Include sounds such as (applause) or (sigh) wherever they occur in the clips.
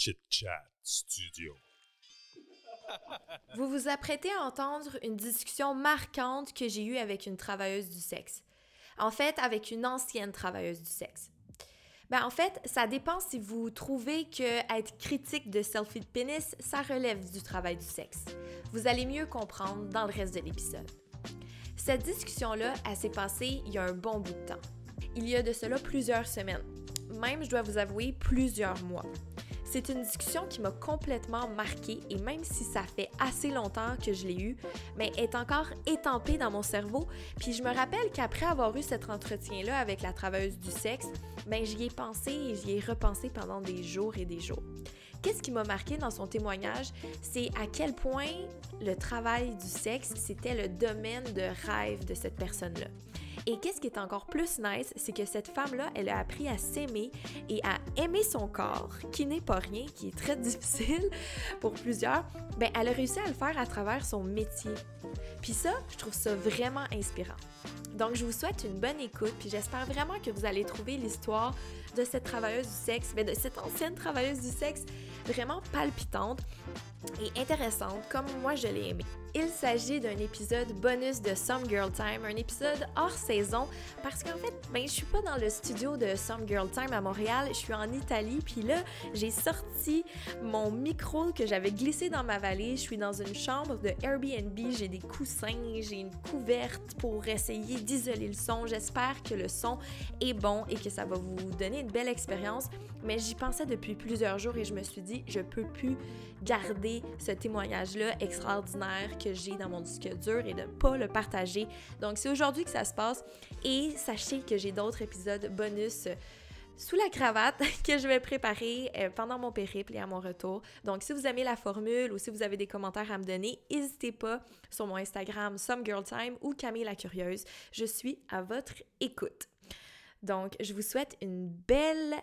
Chit Chat Studio. Vous vous apprêtez à entendre une discussion marquante que j'ai eue avec une travailleuse du sexe. En fait, avec une ancienne travailleuse du sexe. Ben, en fait, ça dépend si vous trouvez que être critique de selfie de pénis, ça relève du travail du sexe. Vous allez mieux comprendre dans le reste de l'épisode. Cette discussion-là, elle s'est passée il y a un bon bout de temps. Il y a de cela plusieurs semaines. Même, je dois vous avouer, plusieurs mois. C'est une discussion qui m'a complètement marquée et même si ça fait assez longtemps que je l'ai eue, mais est encore étampée dans mon cerveau. Puis je me rappelle qu'après avoir eu cet entretien-là avec la travailleuse du sexe, ben j'y ai pensé et j'y ai repensé pendant des jours et des jours. Qu'est-ce qui m'a marqué dans son témoignage, c'est à quel point le travail du sexe, c'était le domaine de rêve de cette personne-là. Et qu'est-ce qui est encore plus nice, c'est que cette femme-là, elle a appris à s'aimer et à aimer son corps, qui n'est pas rien, qui est très (laughs) difficile pour plusieurs. Ben, elle a réussi à le faire à travers son métier. Puis ça, je trouve ça vraiment inspirant. Donc, je vous souhaite une bonne écoute, puis j'espère vraiment que vous allez trouver l'histoire de cette travailleuse du sexe, mais de cette ancienne travailleuse du sexe vraiment palpitante et intéressante, comme moi je l'ai aimée. Il s'agit d'un épisode bonus de Some Girl Time, un épisode hors saison, parce qu'en fait, ben, je suis pas dans le studio de Some Girl Time à Montréal, je suis en Italie, puis là, j'ai sorti mon micro que j'avais glissé dans ma valise, je suis dans une chambre de Airbnb, j'ai des coussins, j'ai une couverte pour essayer d'isoler le son, j'espère que le son est bon et que ça va vous donner une belle expérience, mais j'y pensais depuis plusieurs jours et je me suis dit, je peux plus garder ce témoignage-là extraordinaire que j'ai dans mon disque dur et de ne pas le partager. Donc, c'est aujourd'hui que ça se passe et sachez que j'ai d'autres épisodes bonus sous la cravate (laughs) que je vais préparer euh, pendant mon périple et à mon retour. Donc, si vous aimez la formule ou si vous avez des commentaires à me donner, n'hésitez pas sur mon Instagram SomeGirlTime ou Camille la Curieuse. Je suis à votre écoute. Donc, je vous souhaite une belle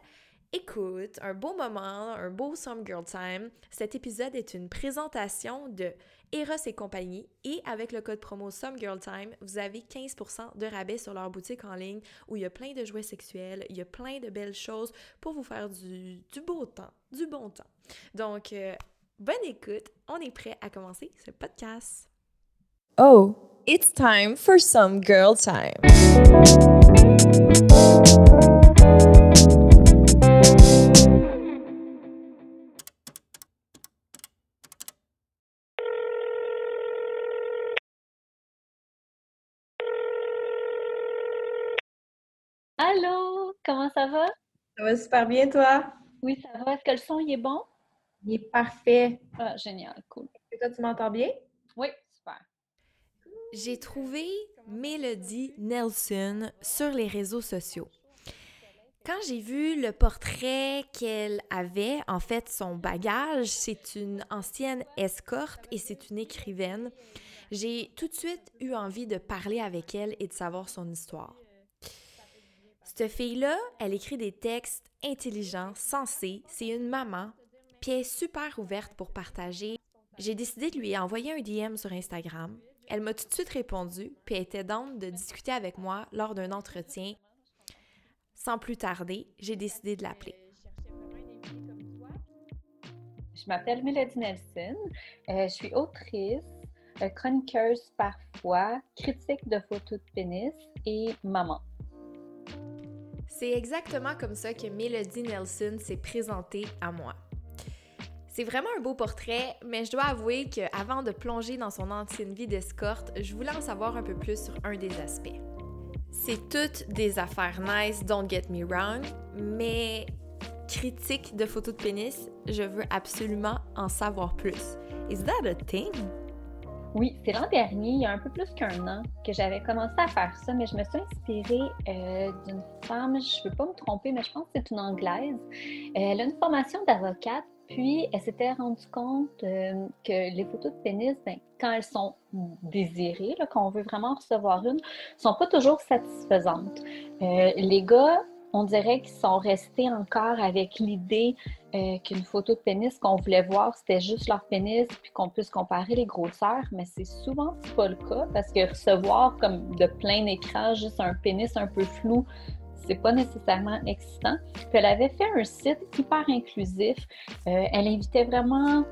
écoute, un beau moment, un beau Some Girl Time. Cet épisode est une présentation de Eros et compagnie et avec le code promo Some Girl Time, vous avez 15% de rabais sur leur boutique en ligne où il y a plein de jouets sexuels, il y a plein de belles choses pour vous faire du, beau temps, du bon temps. Donc, euh, bonne écoute, on est prêt à commencer ce podcast. Oh, it's time for Some Girl Time. Va super bien, toi? Oui, ça va. Est-ce que le son il est bon? Il est parfait. Ah, génial, cool. Et toi, tu m'entends bien? Oui, super. J'ai trouvé Mélodie Nelson sur les réseaux sociaux. Quand j'ai vu le portrait qu'elle avait, en fait, son bagage, c'est une ancienne escorte et c'est une écrivaine, j'ai tout de suite eu envie de parler avec elle et de savoir son histoire. Cette fille-là, elle écrit des textes intelligents, sensés, c'est une maman, puis elle est super ouverte pour partager. J'ai décidé de lui envoyer un DM sur Instagram. Elle m'a tout de suite répondu, puis elle était d'âme de discuter avec moi lors d'un entretien. Sans plus tarder, j'ai décidé de l'appeler. Je m'appelle Mélodie Nelson. Euh, je suis autrice, euh, chroniqueuse parfois, critique de photos de pénis et maman. C'est exactement comme ça que Melody Nelson s'est présentée à moi. C'est vraiment un beau portrait, mais je dois avouer qu'avant de plonger dans son ancienne vie d'escorte, je voulais en savoir un peu plus sur un des aspects. C'est toutes des affaires nice, don't get me wrong, mais critique de photos de pénis, je veux absolument en savoir plus. Is that a thing? Oui, c'est l'an dernier, il y a un peu plus qu'un an, que j'avais commencé à faire ça, mais je me suis inspirée euh, d'une femme, je ne veux pas me tromper, mais je pense que c'est une Anglaise. Euh, elle a une formation d'avocate, puis elle s'était rendue compte euh, que les photos de pénis, ben, quand elles sont désirées, quand on veut vraiment recevoir une, ne sont pas toujours satisfaisantes. les gars on dirait qu'ils sont restés encore avec l'idée euh, qu'une photo de pénis qu'on voulait voir, c'était juste leur pénis, puis qu'on puisse comparer les grosseurs, mais c'est souvent pas le cas parce que recevoir comme de plein écran juste un pénis un peu flou, c'est pas nécessairement excitant. Elle avait fait un site hyper inclusif. Euh, elle invitait vraiment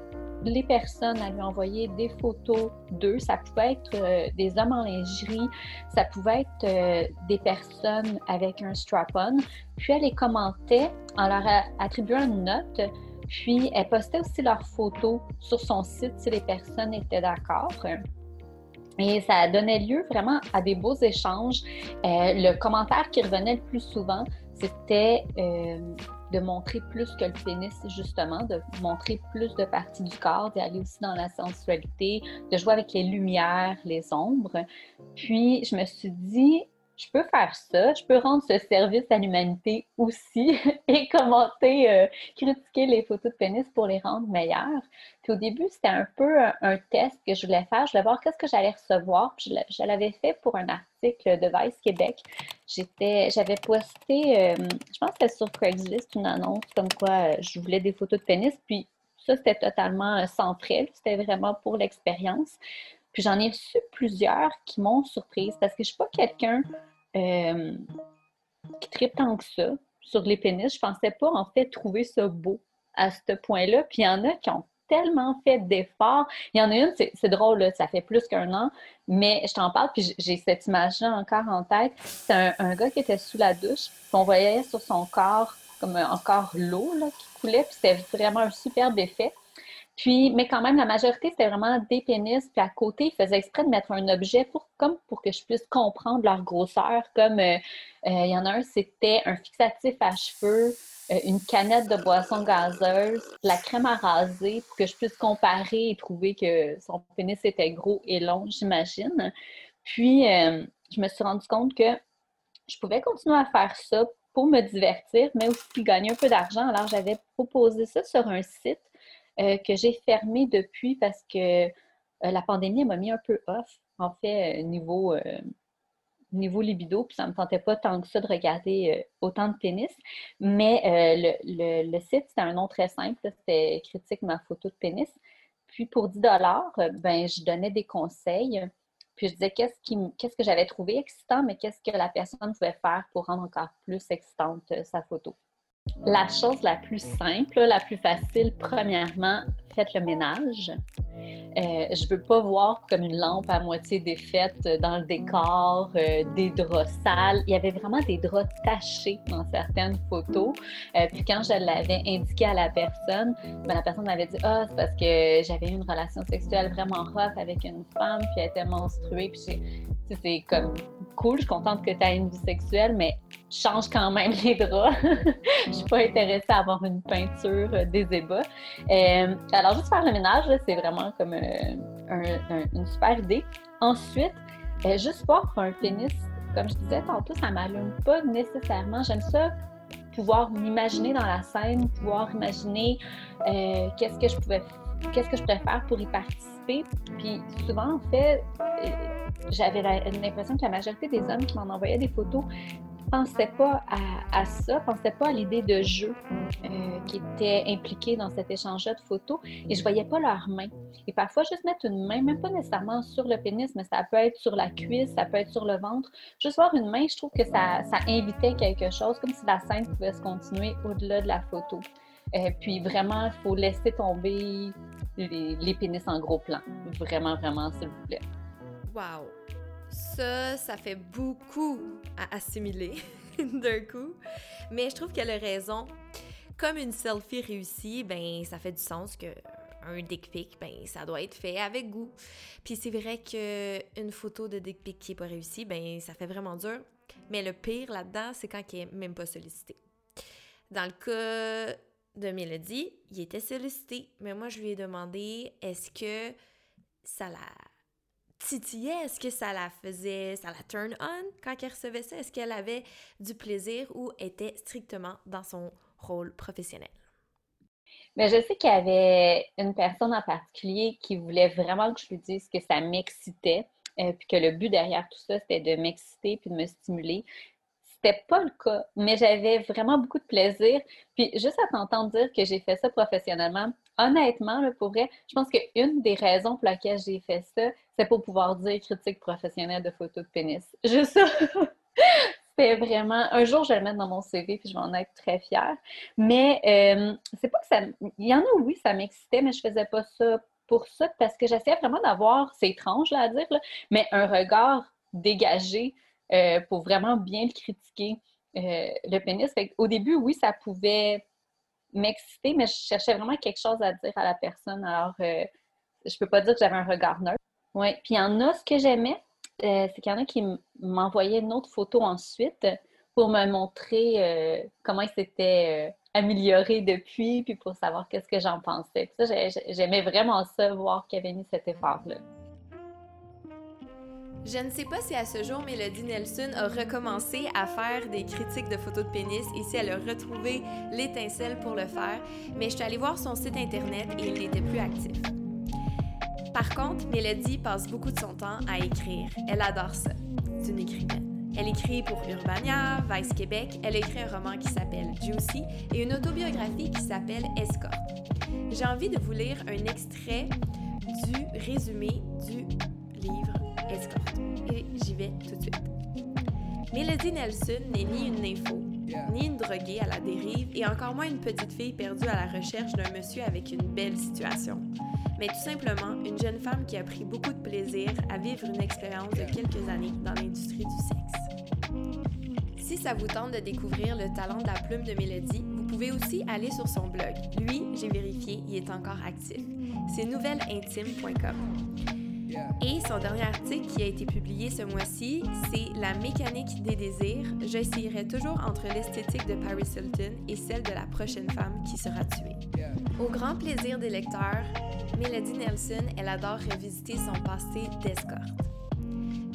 les personnes à lui envoyer des photos d'eux. Ça pouvait être euh, des hommes en lingerie, ça pouvait être euh, des personnes avec un strap-on. Puis elle les commentait en leur attribuant une note. Puis elle postait aussi leurs photos sur son site si les personnes étaient d'accord. Et ça donnait lieu vraiment à des beaux échanges. Euh, le commentaire qui revenait le plus souvent, c'était de montrer plus que le pénis, justement, de montrer plus de parties du corps, d'aller aussi dans la sensualité, de jouer avec les lumières, les ombres. Puis, je me suis dit, je peux faire ça, je peux rendre ce service à l'humanité aussi (laughs) et commenter, euh, critiquer les photos de pénis pour les rendre meilleures. Puis au début, c'était un peu un, test que je voulais faire. Je voulais voir qu'est-ce que j'allais recevoir. Puis je, l'avais fait pour un article de Vice Québec. J'étais, j'avais posté, euh, je pense que c'était sur Craigslist, une annonce comme quoi euh, je voulais des photos de pénis. Puis ça, c'était totalement frais. C'était vraiment pour l'expérience. Puis j'en ai reçu plusieurs qui m'ont surprise parce que je suis pas quelqu'un euh, qui tripe tant que ça sur les pénis. Je pensais pas en fait trouver ça beau à ce point-là. Puis il y en a qui ont tellement fait d'efforts. Il y en a une, c'est drôle, ça fait plus qu'un an, mais je t'en parle, puis j'ai cette image-là encore en tête. C'est un, gars qui était sous la douche, puis on voyait sur son corps comme encore l'eau qui coulait, puis c'était vraiment un superbe effet. Puis, mais quand même, la majorité, c'était vraiment des pénis. Puis à côté, ils faisaient exprès de mettre un objet pour, comme pour que je puisse comprendre leur grosseur. Comme euh, euh, il y en a un, c'était un fixatif à cheveux, euh, une canette de boisson gazeuse, la crème à raser pour que je puisse comparer et trouver que son pénis était gros et long, j'imagine. Puis, je me suis rendu compte que je pouvais continuer à faire ça pour me divertir, mais aussi gagner un peu d'argent. Alors, j'avais proposé ça sur un site euh, que j'ai fermé depuis parce que euh, la pandémie m'a mis un peu off, en fait, euh, niveau, niveau libido, puis ça ne me tentait pas tant que ça de regarder autant de pénis. Mais le, le, site, c'était un nom très simple, c'était Critique ma photo de pénis. Puis pour 10 ben, je donnais des conseils. Puis je disais qu'est-ce, qui, qu'est-ce que j'avais trouvé excitant, mais qu'est-ce que la personne pouvait faire pour rendre encore plus excitante sa photo. La chose la plus simple, la plus facile, premièrement, faites le ménage. Euh, je veux pas voir comme une lampe à moitié défaite dans le décor, euh, des draps sales. Il y avait vraiment des draps tachés dans certaines photos. Euh, puis quand je l'avais indiqué à la personne, ben, la personne m'avait dit Ah, c'est parce que j'avais eu une relation sexuelle vraiment rough avec une femme, puis elle était menstruée. Puis c'est comme cool, je suis contente que tu aies une vie sexuelle, mais change quand même les draps. (laughs) je suis pas intéressée à avoir une peinture des ébats. alors, juste faire le ménage, c'est vraiment comme une super idée. Ensuite, euh, juste voir un pénis, comme je disais tantôt, ça m'allume pas nécessairement. J'aime ça pouvoir m'imaginer dans la scène, pouvoir imaginer euh, qu'est-ce que je pouvais qu'est-ce que je pourrais faire pour y participer. Puis souvent, en fait, euh, j'avais l'impression que la majorité des hommes qui m'en envoyaient des photos pensaient pas à, à ça, pensaient pas à l'idée de jeu euh, qui était impliquée dans cet échange de photos et je voyais pas leurs mains. Et parfois, juste mettre une main, même pas nécessairement sur le pénis, mais ça peut être sur la cuisse, ça peut être sur le ventre. Juste voir une main, je trouve que ça, ça invitait quelque chose, comme si la scène pouvait se continuer au-delà de la photo. Euh, puis vraiment, il faut laisser tomber les, les pénis en gros plan. Vraiment, vraiment, s'il vous plaît. Wow! Ça, ça fait beaucoup à assimiler (laughs) d'un coup. Mais je trouve qu'elle a raison. Comme une selfie réussie, ben ça fait du sens que un dick pic, ben ça doit être fait avec goût. Puis c'est vrai que une photo de dick pic qui est pas réussie, ben ça fait vraiment dur. Mais le pire là-dedans, c'est quand il est même pas sollicité. Dans le cas de Mélodie, il était sollicité, mais moi je lui ai demandé est-ce que ça la titillait? Est-ce que ça la faisait, ça la turn on quand elle recevait ça? Est-ce qu'elle avait du plaisir ou était strictement dans son rôle professionnel? Mais je sais qu'il y avait une personne en particulier qui voulait vraiment que je lui dise que ça m'excitait, euh, puis que le but derrière tout ça, c'était de m'exciter puis de me stimuler. C'était pas le cas, mais j'avais vraiment beaucoup de plaisir. Puis juste à t'entendre dire que j'ai fait ça professionnellement, honnêtement, pour vrai, je pense qu'une des raisons pour laquelle j'ai fait ça, c'est pour pouvoir dire critique professionnelle de photos de pénis. (laughs) Juste ça. c'était vraiment. Un jour, je vais le mettre dans mon CV puis je vais en être très fière. Mais euh, c'est pas que ça. Il y en a, oui, ça m'excitait, mais je faisais pas ça pour ça parce que j'essayais vraiment d'avoir, c'est étrange là, à dire, là, mais un regard dégagé euh, pour vraiment bien le critiquer, euh, le pénis. Au début, oui, ça pouvait m'exciter, mais je cherchais vraiment quelque chose à dire à la personne. Alors, je peux pas dire que j'avais un regard neutre. Oui, puis il y en a, ce que j'aimais, euh, c'est qu'il y en a qui m'envoyaient une autre photo ensuite pour me montrer euh, comment il s'était euh, amélioré depuis, puis pour savoir qu'est-ce que j'en pensais. ça, j'aimais vraiment ça, voir qu'il avait mis cet effort-là. Je ne sais pas si à ce jour Mélodie Nelson a recommencé à faire des critiques de photos de pénis et si elle a retrouvé l'étincelle pour le faire, mais je suis allée voir son site internet et il n'était plus actif. Par contre, Mélodie passe beaucoup de son temps à écrire. Elle adore ça. C'est une écrivaine. Elle écrit pour Urbania, Vice Québec. Elle a écrit un roman qui s'appelle Juicy et une autobiographie qui s'appelle Escort. J'ai envie de vous lire un extrait du résumé du livre Escort. Et j'y vais tout de suite. Mélodie Nelson n'est ni une nympho, ni une droguée à la dérive et encore moins une petite fille perdue à la recherche d'un monsieur avec une belle situation mais tout simplement une jeune femme qui a pris beaucoup de plaisir à vivre une expérience de quelques années dans l'industrie du sexe. Si ça vous tente de découvrir le talent de la plume de Mélodie, vous pouvez aussi aller sur son blog. Lui, j'ai vérifié, il est encore actif. C'est nouvelleintime.com. Et son dernier article qui a été publié ce mois-ci, c'est La mécanique des désirs. J'essayerai toujours entre l'esthétique de Paris Hilton et celle de la prochaine femme qui sera tuée. Au grand plaisir des lecteurs, Mélodie Nelson, elle adore revisiter son passé d'escorte.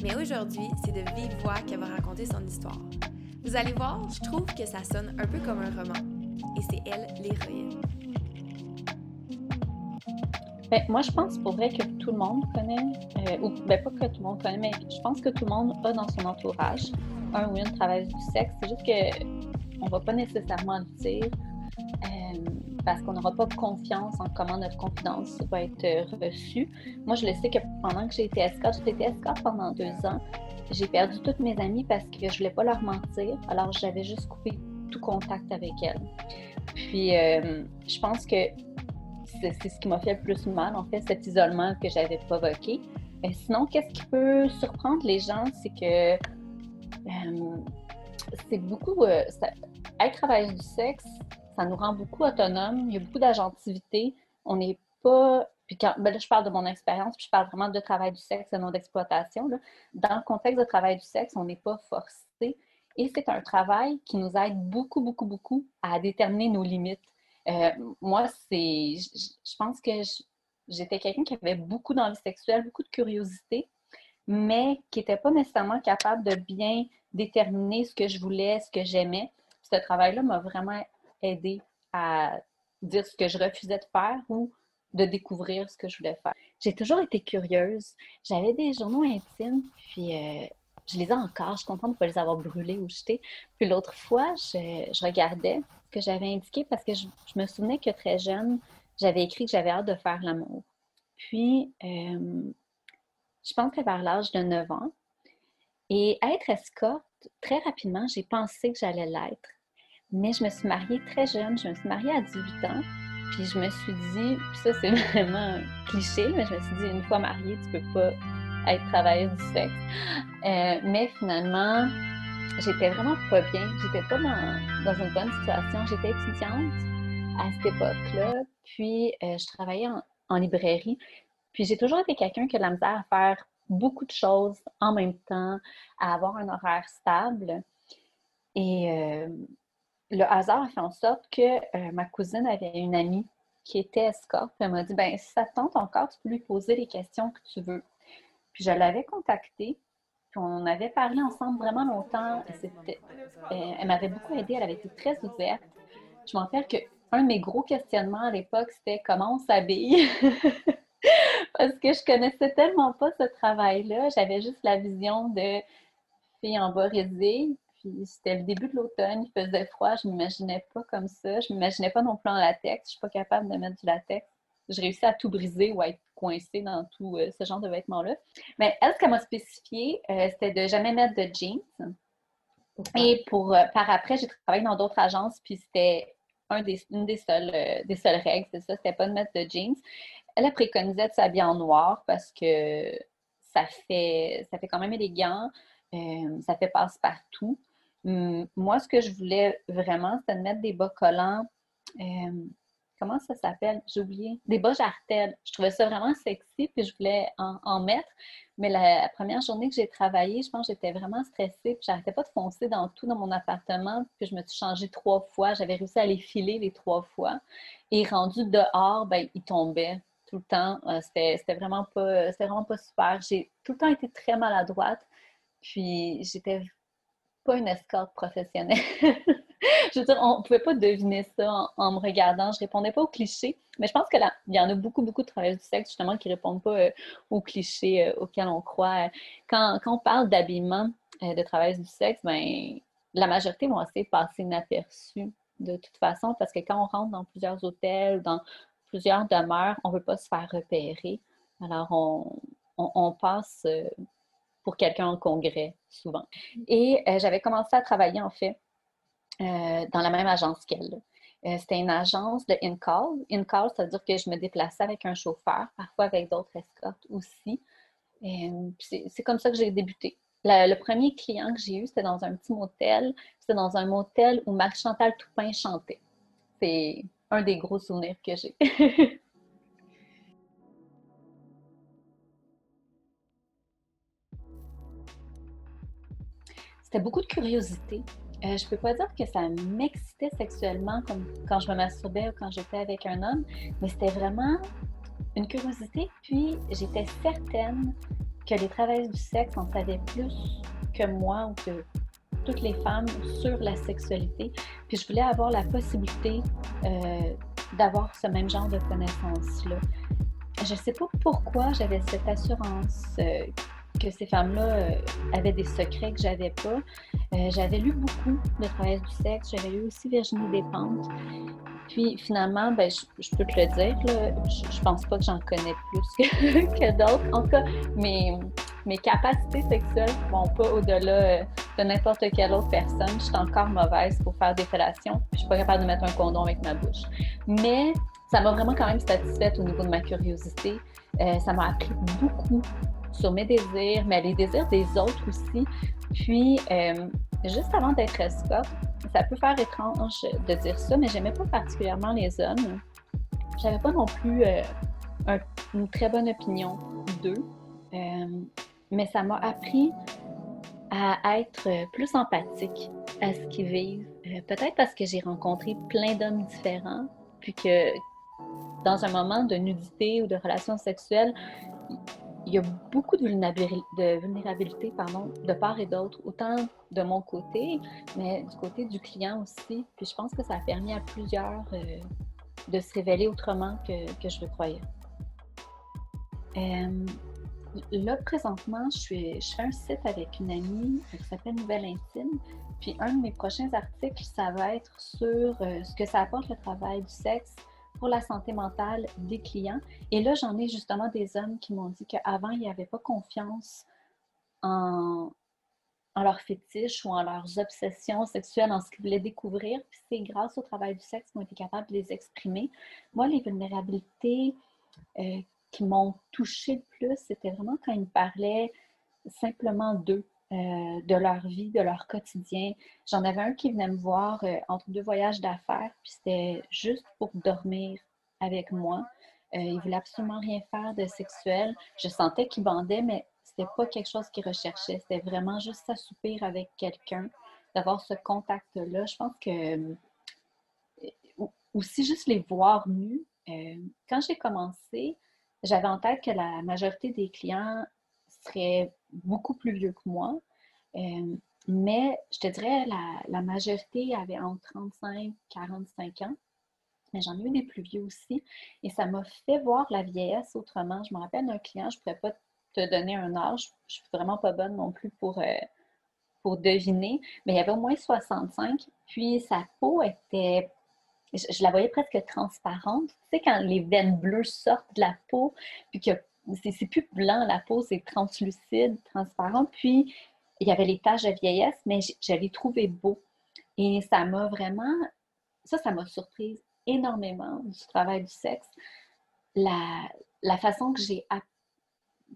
Mais aujourd'hui, c'est de vive voix qu'elle va raconter son histoire. Vous allez voir, je trouve que ça sonne un peu comme un roman. Et c'est elle l'héroïne. Ben, moi, je pense pour vrai que tout le monde connaît, euh, ou ben, pas que tout le monde connaît, mais je pense que tout le monde a dans son entourage un ou une travailleuse du sexe. C'est juste qu'on ne va pas nécessairement le dire. Euh, parce qu'on n'aura pas confiance en comment notre confidence va être euh, reçue. Moi, je le sais que pendant que j'ai été escorte, j'ai été escorte pendant deux ans. J'ai perdu toutes mes amies parce que je ne voulais pas leur mentir. Alors, j'avais juste coupé tout contact avec elles. Puis, je pense que c'est ce qui m'a fait le plus mal, en fait, cet isolement que j'avais provoqué. Mais sinon, qu'est-ce qui peut surprendre les gens, c'est que euh, c'est beaucoup. Ça, être travailleuse du sexe, ça nous rend beaucoup autonomes. Il y a beaucoup d'agentivité. On n'est pas. Puis quand, ben là, je parle de mon expérience, puis je parle vraiment de travail du sexe et non d'exploitation. Dans le contexte de travail du sexe, on n'est pas forcé. Et c'est un travail qui nous aide beaucoup, beaucoup, beaucoup à déterminer nos limites. Euh, moi, c'est. Je pense que j'étais quelqu'un qui avait beaucoup d'envie sexuelle, beaucoup de curiosité, mais qui n'était pas nécessairement capable de bien déterminer ce que je voulais, ce que j'aimais. Ce travail-là m'a vraiment aider à dire ce que je refusais de faire ou de découvrir ce que je voulais faire. J'ai toujours été curieuse. J'avais des journaux intimes, puis euh, je les ai encore. Je ne pas les avoir brûlés ou jetés. Puis l'autre fois, je, regardais ce que j'avais indiqué parce que je, me souvenais que très jeune, j'avais écrit que j'avais hâte de faire l'amour. Puis, euh, je pense que vers l'âge de 9 ans, et être escorte, très rapidement, j'ai pensé que j'allais l'être. Mais je me suis mariée très jeune, je me suis mariée à 18 ans. Puis je me suis dit, puis ça c'est (laughs) vraiment cliché, mais je me suis dit, une fois mariée, tu peux pas être travailleuse du sexe. Euh, mais finalement, j'étais vraiment pas bien. J'étais pas dans, dans, une bonne situation. J'étais étudiante à cette époque-là. Puis euh, je travaillais en, librairie. Puis j'ai toujours été quelqu'un qui a de la misère à faire beaucoup de choses en même temps, à avoir un horaire stable. Et euh, le hasard a fait en sorte que ma cousine avait une amie qui était escorte. Elle m'a dit ben si ça te tente encore, tu peux lui poser les questions que tu veux. Puis je l'avais contactée. Puis on avait parlé ensemble vraiment longtemps. Euh, elle m'avait beaucoup aidée. Elle avait été très ouverte. Je m'en rappelle qu'un de mes gros questionnements à l'époque, c'était comment on s'habille. (laughs) Parce que je connaissais tellement pas ce travail-là. J'avais juste la vision de fille en bas puis c'était le début de l'automne, il faisait froid, je ne m'imaginais pas comme ça. Je ne m'imaginais pas non plus en latex. Je ne suis pas capable de mettre du latex. Je réussis à tout briser ou à être coincée dans tout euh, ce genre de vêtements-là. Mais elle, ce qu'elle m'a spécifié, euh, c'était de jamais mettre de jeans. Et pour, euh, par après, j'ai travaillé dans d'autres agences, puis c'était un des, une des seules, des seules règles, c'est ça, c'était pas de mettre de jeans. Elle a préconisé de s'habiller en noir parce que ça fait, ça fait quand même élégant, ça fait passe-partout. Hum, moi, ce que je voulais vraiment, c'était de mettre des bas collants comment ça s'appelle? J'ai oublié. Des bas jartelles. Je trouvais ça vraiment sexy, puis je voulais en, mettre. Mais la, première journée que j'ai travaillé, je pense que j'étais vraiment stressée, puis j'arrêtais pas de foncer dans tout dans mon appartement, puis je me suis changée trois fois. J'avais réussi à les filer les trois fois. Et rendu dehors, ben, ils tombaient tout le temps. Euh, c'était vraiment pas, vraiment pas super. J'ai tout le temps été très maladroite, puis j'étais pas une escorte professionnelle. (laughs) je veux dire, on ne pouvait pas deviner ça en, me regardant. Je répondais pas aux clichés, mais je pense qu'il y en a beaucoup, beaucoup de travailleurs du sexe, justement, qui répondent pas euh, aux clichés euh, auxquels on croit. Quand, on parle d'habillement euh, de travailleurs du sexe, ben, la majorité vont essayer de passer inaperçus de toute façon, parce que quand on rentre dans plusieurs hôtels, dans plusieurs demeures, on ne veut pas se faire repérer. Alors, on, passe pour quelqu'un en congrès, souvent. Et j'avais commencé à travailler, en fait, euh, dans la même agence qu'elle. Euh, c'était une agence de in-call. In-call, ça veut dire que je me déplaçais avec un chauffeur, parfois avec d'autres escortes aussi. Euh, c'est comme ça que j'ai débuté. le premier client que j'ai eu, c'était dans un petit motel. C'était dans un motel où Marc-Chantal Toupin chantait. C'est un des gros souvenirs que j'ai. (laughs) c'était beaucoup de curiosité. Euh, je peux pas dire que ça m'excitait sexuellement comme quand je me masturbais ou quand j'étais avec un homme, mais c'était vraiment une curiosité. Puis j'étais certaine que les travailleuses du sexe en savaient plus que moi ou que toutes les femmes sur la sexualité. Puis je voulais avoir la possibilité euh, d'avoir ce même genre de connaissances-là. Je ne sais pas pourquoi j'avais cette assurance euh, que ces femmes-là euh, avaient des secrets que j'avais pas. Euh, j'avais lu beaucoup de travail du sexe. J'avais lu aussi Virginie Despentes. Puis finalement, ben, je, peux te le dire, je, je pense pas que j'en connais plus (laughs) que, d'autres. En tout cas, mes, capacités sexuelles vont pas au-delà euh, de n'importe quelle autre personne. Je suis encore mauvaise pour faire des fellations. Je suis pas capable de mettre un condom avec ma bouche. Mais ça m'a vraiment quand même satisfaite au niveau de ma curiosité. ça m'a appris beaucoup sur mes désirs, mais les désirs des autres aussi. Puis, euh, juste avant d'être escorte, ça peut faire étrange de dire ça, mais j'aimais pas particulièrement les hommes. J'avais pas non plus euh, une très bonne opinion d'eux, euh, mais ça m'a appris à être plus empathique à ce qu'ils vivent. Peut-être parce que j'ai rencontré plein d'hommes différents, puis que dans un moment de nudité ou de relation sexuelle, il y a beaucoup de vulnérabilité, de part et d'autre, autant de mon côté, mais du côté du client aussi. Puis je pense que ça a permis à plusieurs euh, de se révéler autrement que, que je le croyais. Euh, là, présentement, je, suis, je fais un site avec une amie qui s'appelle Nouvelle Intime. Puis un de mes prochains articles, ça va être sur euh, ce que ça apporte le travail du sexe pour la santé mentale des clients. Et là, j'en ai justement des hommes qui m'ont dit qu'avant, ils n'avaient pas confiance en, en leurs fétiches ou en leurs obsessions sexuelles, en ce qu'ils voulaient découvrir. Puis c'est grâce au travail du sexe qu'ils ont été capables de les exprimer. Moi, les vulnérabilités euh, qui m'ont touchée le plus, c'était vraiment quand ils me parlaient simplement d'eux. Euh, de leur vie, de leur quotidien. J'en avais un qui venait me voir euh, entre deux voyages d'affaires, puis c'était juste pour dormir avec moi. Euh, il voulait absolument rien faire de sexuel. Je sentais qu'il bandait, mais c'était pas quelque chose qu'il recherchait. C'était vraiment juste s'assoupir avec quelqu'un, d'avoir ce contact-là. Je pense que aussi juste les voir nus. quand j'ai commencé, j'avais en tête que la majorité des clients seraient beaucoup plus vieux que moi. Euh, mais je te dirais, la, majorité avait entre 35 et 45 ans. Mais j'en ai eu des plus vieux aussi. Et ça m'a fait voir la vieillesse autrement. Je me rappelle d'un client, je ne pourrais pas te donner un âge. Je ne suis vraiment pas bonne non plus pour, euh, pour deviner. Mais il y avait au moins 65. Puis sa peau était je, la voyais presque transparente. Tu sais, quand les veines bleues sortent de la peau, puis que c'est plus blanc, la peau, c'est translucide, transparent. Puis, il y avait les tâches de vieillesse, mais je l'ai trouvé beau. Et ça m'a vraiment, ça, ça m'a surprise énormément du travail du sexe. La, la façon que j'ai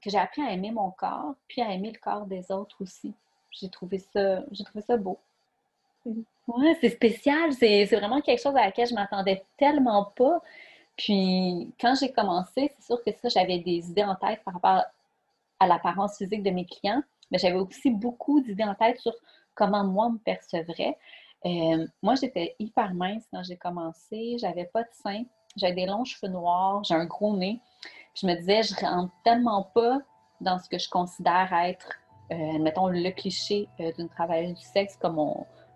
que j'ai appris à aimer mon corps, puis à aimer le corps des autres aussi. J'ai trouvé ça, j'ai trouvé ça beau. Mm-hmm. Ouais, c'est spécial. C'est vraiment quelque chose à laquelle je m'attendais tellement pas. Puis quand j'ai commencé, c'est sûr que ça, j'avais des idées en tête par rapport à l'apparence physique de mes clients, mais j'avais aussi beaucoup d'idées en tête sur comment moi me percevrais. Euh, moi, j'étais hyper mince quand j'ai commencé. J'avais pas de seins. J'avais des longs cheveux noirs. J'ai un gros nez. je me disais, je rentre tellement pas dans ce que je considère être, euh, mettons, le cliché euh, d'une travailleuse du sexe comme,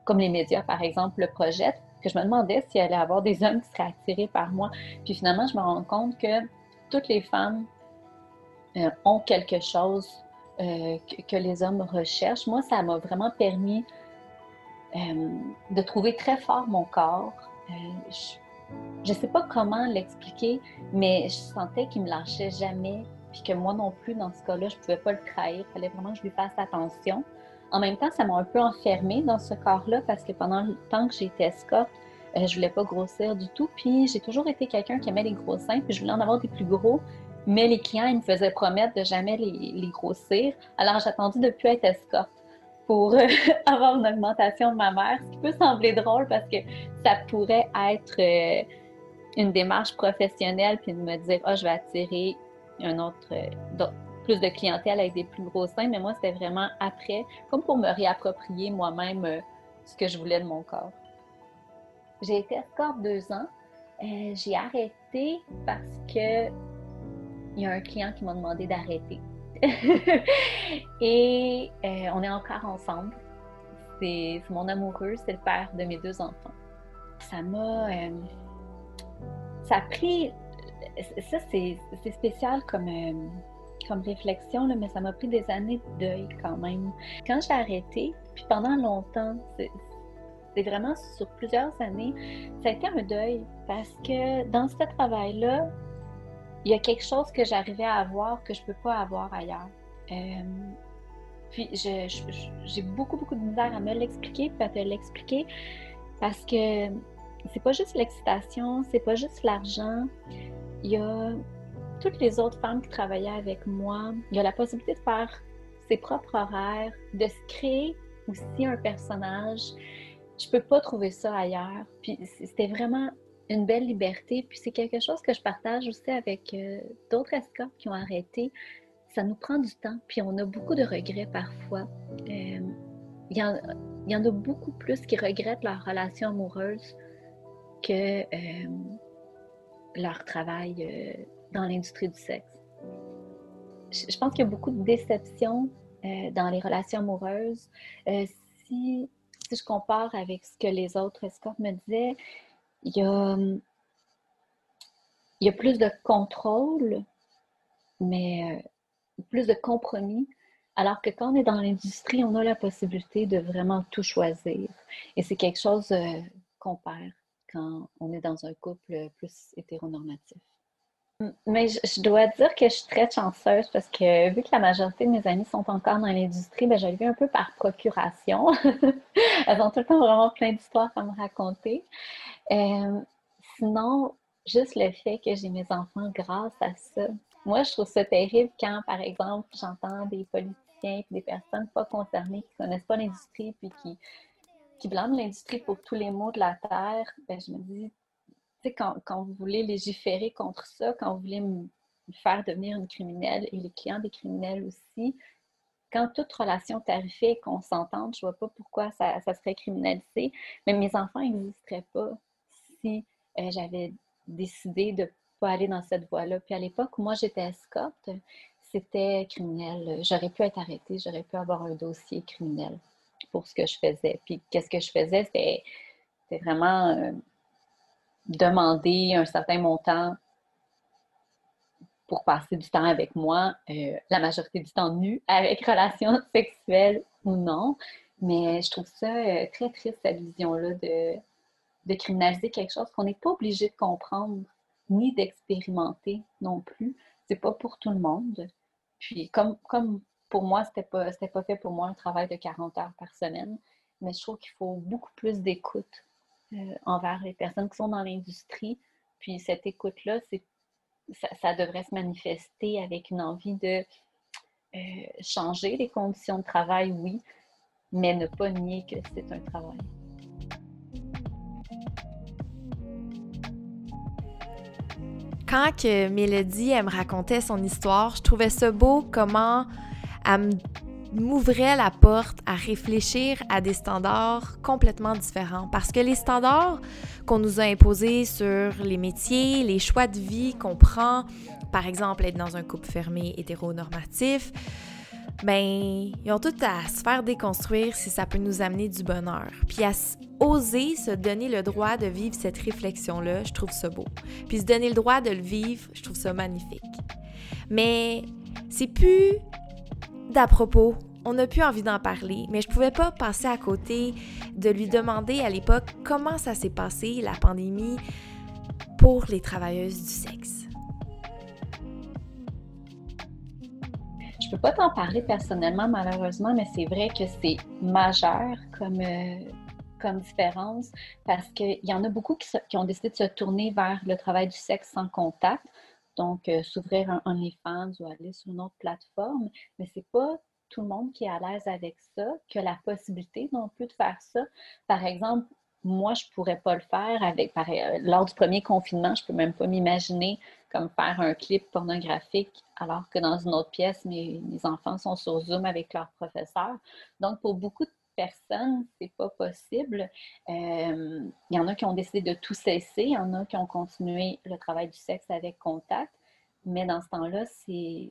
comme les médias, par exemple, le projettent, que je me demandais s'il allait y avoir des hommes qui seraient attirés par moi. Puis finalement, je me rends compte que toutes les femmes ont quelque chose que, que, les hommes recherchent. Moi, ça m'a vraiment permis euh, de trouver très fort mon corps. Euh, je ne sais pas comment l'expliquer, mais je sentais qu'il me lâchait jamais, puis que moi non plus, dans ce cas-là, je ne pouvais pas le trahir. Il fallait vraiment que je lui fasse attention. En même temps, ça m'a un peu enfermée dans ce corps-là parce que pendant le temps que j'étais escorte, euh, je voulais pas grossir du tout. Puis j'ai toujours été quelqu'un qui aimait les gros seins, puis je voulais en avoir des plus gros. Mais les clients, ils me faisaient promettre de jamais les, grossir. Alors j'ai attendu de plus être escorte pour (laughs) avoir une augmentation de ma mère, ce qui peut sembler drôle parce que ça pourrait être euh, une démarche professionnelle puis de me dire oh, je vais attirer un autre euh, plus de clientèle avec des plus gros seins, mais moi c'était vraiment après, comme pour me réapproprier moi-même euh, ce que je voulais de mon corps. J'ai été escorte deux ans. j'ai arrêté parce que il y a un client qui m'a demandé d'arrêter. (laughs) et euh, on est encore ensemble. C'est mon amoureux, c'est le père de mes deux enfants. Ça m'a. Euh, ça a pris. Ça, c'est spécial comme, euh, comme réflexion, là, mais ça m'a pris des années de deuil quand même. Quand j'ai arrêté, puis pendant longtemps, c'est vraiment sur plusieurs années, ça a été un deuil parce que dans ce travail-là, il y a quelque chose que j'arrivais à avoir que je ne peux pas avoir ailleurs. Euh, puis j'ai beaucoup, beaucoup de misère à me l'expliquer, puis à te l'expliquer, parce que c'est pas juste l'excitation, c'est pas juste l'argent. Il y a toutes les autres femmes qui travaillaient avec moi. Il y a la possibilité de faire ses propres horaires, de se créer aussi un personnage. Je peux pas trouver ça ailleurs. Puis c'était vraiment une belle liberté. Puis c'est quelque chose que je partage aussi avec euh, d'autres escorts qui ont arrêté. Ça nous prend du temps, puis on a beaucoup de regrets parfois. Euh, il y, en, a beaucoup plus qui regrettent leur relation amoureuse que euh, leur travail dans l'industrie du sexe. Je, pense qu'il y a beaucoup de déceptions dans les relations amoureuses. si, si je compare avec ce que les autres escorts me disaient, il y a, plus de contrôle, mais euh, plus de compromis. Alors que quand on est dans l'industrie, on a la possibilité de vraiment tout choisir. Et c'est quelque chose euh, qu'on perd quand on est dans un couple plus hétéronormatif. Mais je, dois dire que je suis très chanceuse parce que vu que la majorité de mes amis sont encore dans l'industrie, ben, je l'ai vu un peu par procuration. (laughs) Elles ont tout le temps vraiment plein d'histoires à me raconter. Euh, sinon, juste le fait que j'ai mes enfants grâce à ça. Moi, je trouve ça terrible quand, par exemple, j'entends des politiciens et des personnes pas concernées qui connaissent pas l'industrie puis qui, qui blâment l'industrie pour tous les maux de la terre. Ben, je me dis, quand, quand, vous voulez légiférer contre ça, quand vous voulez me faire devenir une criminelle et les clients des criminels aussi, quand toute relation tarifée est consentante, je vois pas pourquoi ça, serait criminalisé. Mais mes enfants n'existeraient pas si euh, j'avais décidé de pas aller dans cette voie-là. Puis à l'époque où moi j'étais escorte, c'était criminel. J'aurais pu être arrêtée, j'aurais pu avoir un dossier criminel pour ce que je faisais. Puis qu'est-ce que je faisais, c'était vraiment euh, demander un certain montant pour passer du temps avec moi, euh, la majorité du temps nu, avec relations (laughs) sexuelles ou non. Mais je trouve ça très triste, cette vision-là de de criminaliser quelque chose qu'on n'est pas obligé de comprendre ni d'expérimenter non plus. C'est pas pour tout le monde. Puis comme, comme pour moi, c'était pas, pas fait pour moi un travail de 40 heures par semaine, mais je trouve qu'il faut beaucoup plus d'écoute euh, envers les personnes qui sont dans l'industrie. Puis cette écoute-là, ça, devrait se manifester avec une envie de euh, changer les conditions de travail, oui, mais ne pas nier que c'est un travail. Quand que Mélodie elle me racontait son histoire, je trouvais ça beau comment elle m'ouvrait la porte à réfléchir à des standards complètement différents. Parce que les standards qu'on nous a imposés sur les métiers, les choix de vie qu'on prend, par exemple être dans un couple fermé hétéronormatif, ben, ils ont tout à se faire déconstruire si ça peut nous amener du bonheur. Puis à oser se donner le droit de vivre cette réflexion-là, je trouve ça beau. Puis se donner le droit de le vivre, je trouve ça magnifique. Mais c'est plus d'à propos. On n'a plus envie d'en parler, mais je pouvais pas passer à côté de lui demander à l'époque comment ça s'est passé, la pandémie, pour les travailleuses du sexe. Je peux pas t'en parler personnellement, malheureusement, mais c'est vrai que c'est majeur comme, euh, comme différence parce qu'il y en a beaucoup qui, ont décidé de se tourner vers le travail du sexe sans contact. Donc, euh, s'ouvrir un OnlyFans ou aller sur une autre plateforme, mais c'est pas tout le monde qui est à l'aise avec ça, qui a la possibilité non plus de faire ça. Par exemple, moi, je pourrais pas le faire avec, euh, lors du premier confinement, je peux même pas m'imaginer comme faire un clip pornographique alors que dans une autre pièce, mes, enfants sont sur Zoom avec leur professeur. Donc, pour beaucoup de personnes, c'est pas possible. Euh, il y en a qui ont décidé de tout cesser, il y en a qui ont continué le travail du sexe avec contact, mais dans ce temps-là, c'est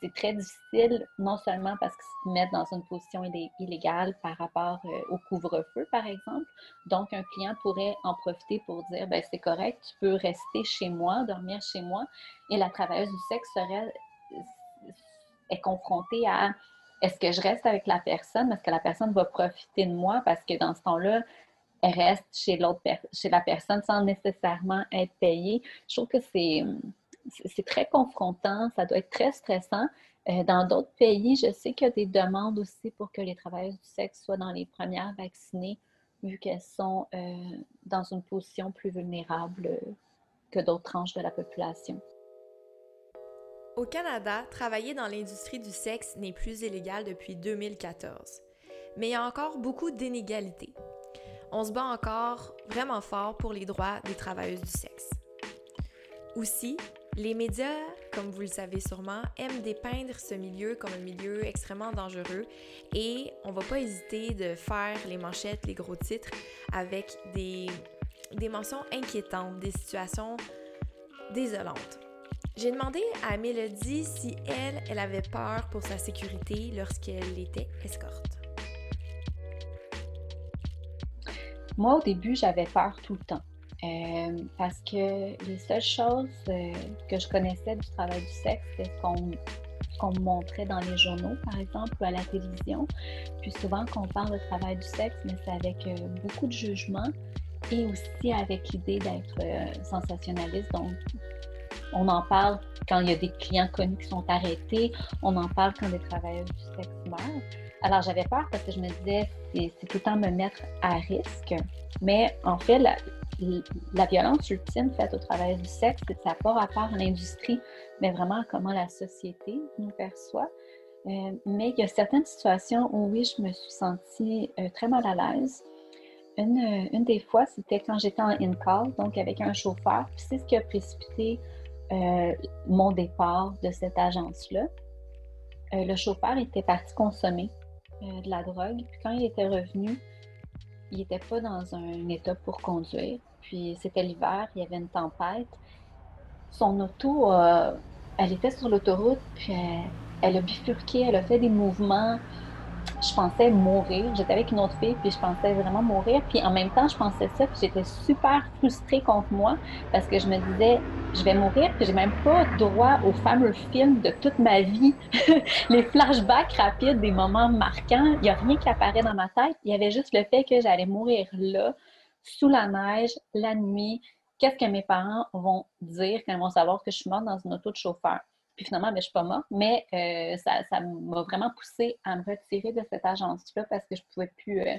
c'est très difficile, non seulement parce qu'ils se mettent dans une position illégale par rapport euh, au couvre-feu, par exemple. Donc, un client pourrait en profiter pour dire, ben c'est correct, tu peux rester chez moi, dormir chez moi. Et la travailleuse du sexe serait, est confrontée à, est-ce que je reste avec la personne? Est-ce que la personne va profiter de moi? Parce que dans ce temps-là, elle reste chez l'autre, chez la personne sans nécessairement être payée. Je trouve que c'est très confrontant, ça doit être très stressant. Euh, dans d'autres pays, je sais qu'il y a des demandes aussi pour que les travailleuses du sexe soient dans les premières vaccinées, vu qu'elles sont euh, dans une position plus vulnérable que d'autres tranches de la population. Au Canada, travailler dans l'industrie du sexe n'est plus illégal depuis 2014. Mais il y a encore beaucoup d'inégalités. On se bat encore vraiment fort pour les droits des travailleuses du sexe. Aussi, les médias, comme vous le savez sûrement, aiment dépeindre ce milieu comme un milieu extrêmement dangereux et on va pas hésiter de faire les manchettes, les gros titres avec des, des mentions inquiétantes, des situations désolantes. J'ai demandé à Mélodie si elle, elle avait peur pour sa sécurité lorsqu'elle était escorte. Moi, au début, j'avais peur tout le temps. Euh, parce que les seules choses euh, que je connaissais du travail du sexe, c'est ce qu'on me montrait dans les journaux, par exemple, ou à la télévision. Puis souvent, quand on parle de travail du sexe, mais c'est avec euh, beaucoup de jugement et aussi avec l'idée d'être sensationnaliste. Donc, on en parle quand il y a des clients connus qui sont arrêtés, on en parle quand des travailleurs du sexe meurent. Alors, j'avais peur parce que je me disais, c'est tout le temps me mettre à risque. Mais en fait, la, violence ultime faite au travail du sexe, ça n'a pas rapport à l'industrie, mais vraiment à comment la société nous perçoit. Euh, mais il y a certaines situations où oui, je me suis sentie euh, très mal à l'aise. Une, une, des fois, c'était quand j'étais en in-call, donc avec un chauffeur, puis c'est ce qui a précipité mon départ de cette agence-là. le chauffeur était parti consommer de la drogue, puis quand il était revenu, il n'était pas dans un état pour conduire. Puis c'était l'hiver, il y avait une tempête. Son auto, euh, elle était sur l'autoroute, puis elle, a bifurqué, elle a fait des mouvements. Je pensais mourir. J'étais avec une autre fille, puis je pensais vraiment mourir. Puis en même temps, je pensais ça, puis j'étais super frustrée contre moi parce que je me disais, je vais mourir, puis j'ai même pas droit au fameux film de toute ma vie, (laughs) les flashbacks rapides des moments marquants. Il n'y a rien qui apparaît dans ma tête. Il y avait juste le fait que j'allais mourir là sous la neige, la nuit, qu'est-ce que mes parents vont dire quand ils vont savoir que je suis morte dans une auto de chauffeur? Puis finalement, mais ben, je suis pas morte, mais euh, ça, m'a vraiment poussé à me retirer de cette agence-là parce que je pouvais plus, euh,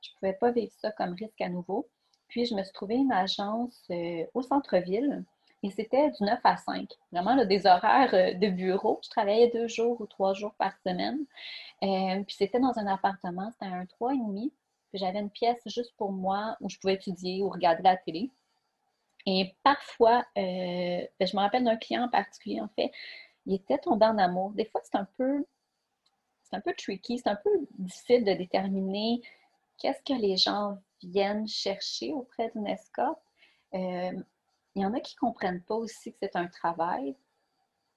je pouvais pas vivre ça comme risque à nouveau. Puis je me suis trouvé une agence euh, au centre-ville et c'était du 9 à 5. Vraiment des horaires de bureau. Je travaillais deux jours ou trois jours par semaine. puis c'était dans un appartement, c'était un 3,5. Puis j'avais une pièce juste pour moi où je pouvais étudier ou regarder la télé. Et parfois, ben, je me rappelle d'un client en particulier, en fait, il était tombé en amour. Des fois, c'est un peu, c'est un peu tricky, c'est un peu difficile de déterminer qu'est-ce que les gens viennent chercher auprès d'une escorte. Euh, il y en a qui ne comprennent pas aussi que c'est un travail,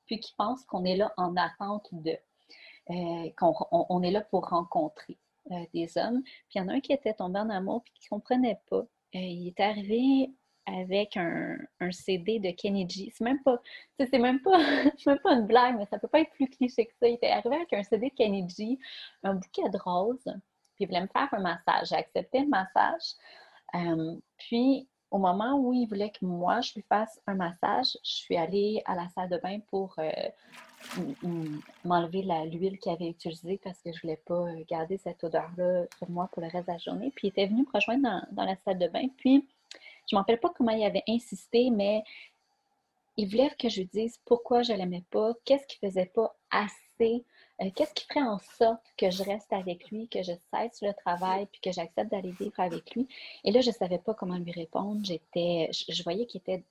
puis qui pensent qu'on est là en attente de, euh, qu'on est là pour rencontrer euh, des hommes. Puis il y en a un qui était tombé en amour, puis qui ne comprenait pas. il est arrivé avec un, CD de Kennedy. C'est même pas, c'est même pas, (laughs) même pas une blague, mais ça peut pas être plus cliché que ça. Il était arrivé avec un CD de Kennedy, un bouquet de roses, puis il voulait me faire un massage. J'ai accepté le massage. Euh, puis, au moment où il voulait que moi, je lui fasse un massage, je suis allée à la salle de bain pour euh, m'enlever l'huile qu'il avait utilisée parce que je voulais pas garder cette odeur-là sur moi pour le reste de la journée. Puis, il était venu me rejoindre dans, dans la salle de bain. Puis, je ne rappelle pas comment il avait insisté, mais il voulait que je lui dise pourquoi je ne l'aimais pas, qu'est-ce qui ne faisait pas assez, euh, qu'est-ce qui ferait en sorte que je reste avec lui, que je cesse le travail, puis que j'accepte d'aller vivre avec lui. Et là, je ne savais pas comment lui répondre. J'étais, je, voyais qu'il était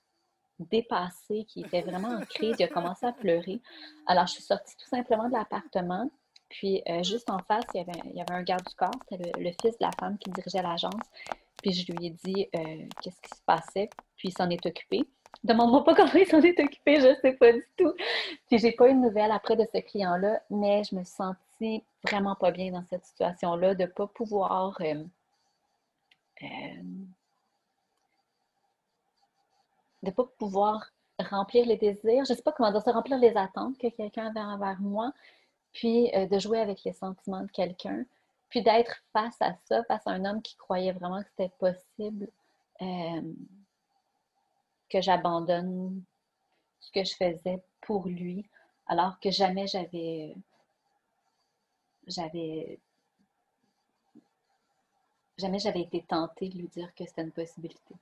dépassé, qu'il était vraiment en crise. Il a commencé à pleurer. Alors, je suis sortie tout simplement de l'appartement. Puis, euh, juste en face, il y avait, un garde du corps, c'était le, fils de la femme qui dirigeait l'agence. Puis je lui ai dit euh, qu'est-ce qui se passait, puis il s'en est occupé. Demande-moi pas (laughs) comment il s'en est occupé, je sais pas du tout. Puis j'ai pas eu de nouvelles après de ce client-là, mais je me suis vraiment pas bien dans cette situation-là, de pas pouvoir euh, de pas pouvoir remplir les désirs, je sais pas comment dire ça, remplir les attentes que quelqu'un avait envers moi, puis de jouer avec les sentiments de quelqu'un. Puis d'être face à ça, face à un homme qui croyait vraiment que c'était possible euh, que j'abandonne ce que je faisais pour lui, alors que jamais j'avais j'avais jamais j'avais été tentée de lui dire que c'était une possibilité.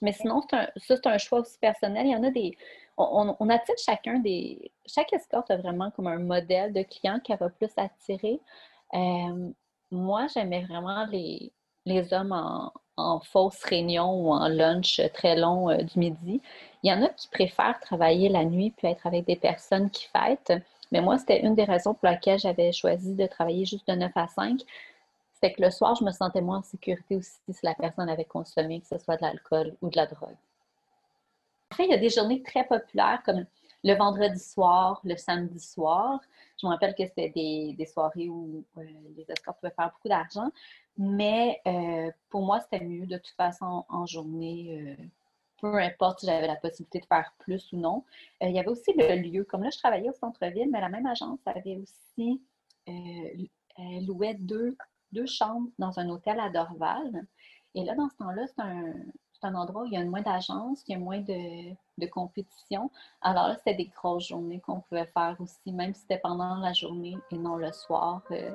Mais sinon, ça, c'est un choix aussi personnel. Il y en a des. On, attire chacun des. Chaque escorte a vraiment comme un modèle de client qui va plus attirer. Euh, moi, j'aimais vraiment les, les hommes en, en, fausse réunion ou en lunch très long euh, du midi. Il y en a qui préfèrent travailler la nuit puis être avec des personnes qui fêtent. Mais moi, c'était une des raisons pour laquelle j'avais choisi de travailler juste de 9 à 5. C'est que le soir, je me sentais moins en sécurité aussi si la personne avait consommé, que ce soit de l'alcool ou de la drogue. Après, il y a des journées très populaires comme le vendredi soir, le samedi soir. Je me rappelle que c'était des, soirées où euh, les escorts pouvaient faire beaucoup d'argent, mais euh, pour moi, c'était mieux de toute façon en journée. Euh, peu importe si j'avais la possibilité de faire plus ou non. il y avait aussi le lieu. Comme là, je travaillais au centre-ville, mais la même agence avait aussi louait deux, deux chambres dans un hôtel à Dorval. Et là, dans ce temps-là, c'est un, c'est un endroit où il y a moins d'agences, il y a moins de, de compétition. Alors là, c'était des grosses journées qu'on pouvait faire aussi, même si c'était pendant la journée et non le soir. Euh.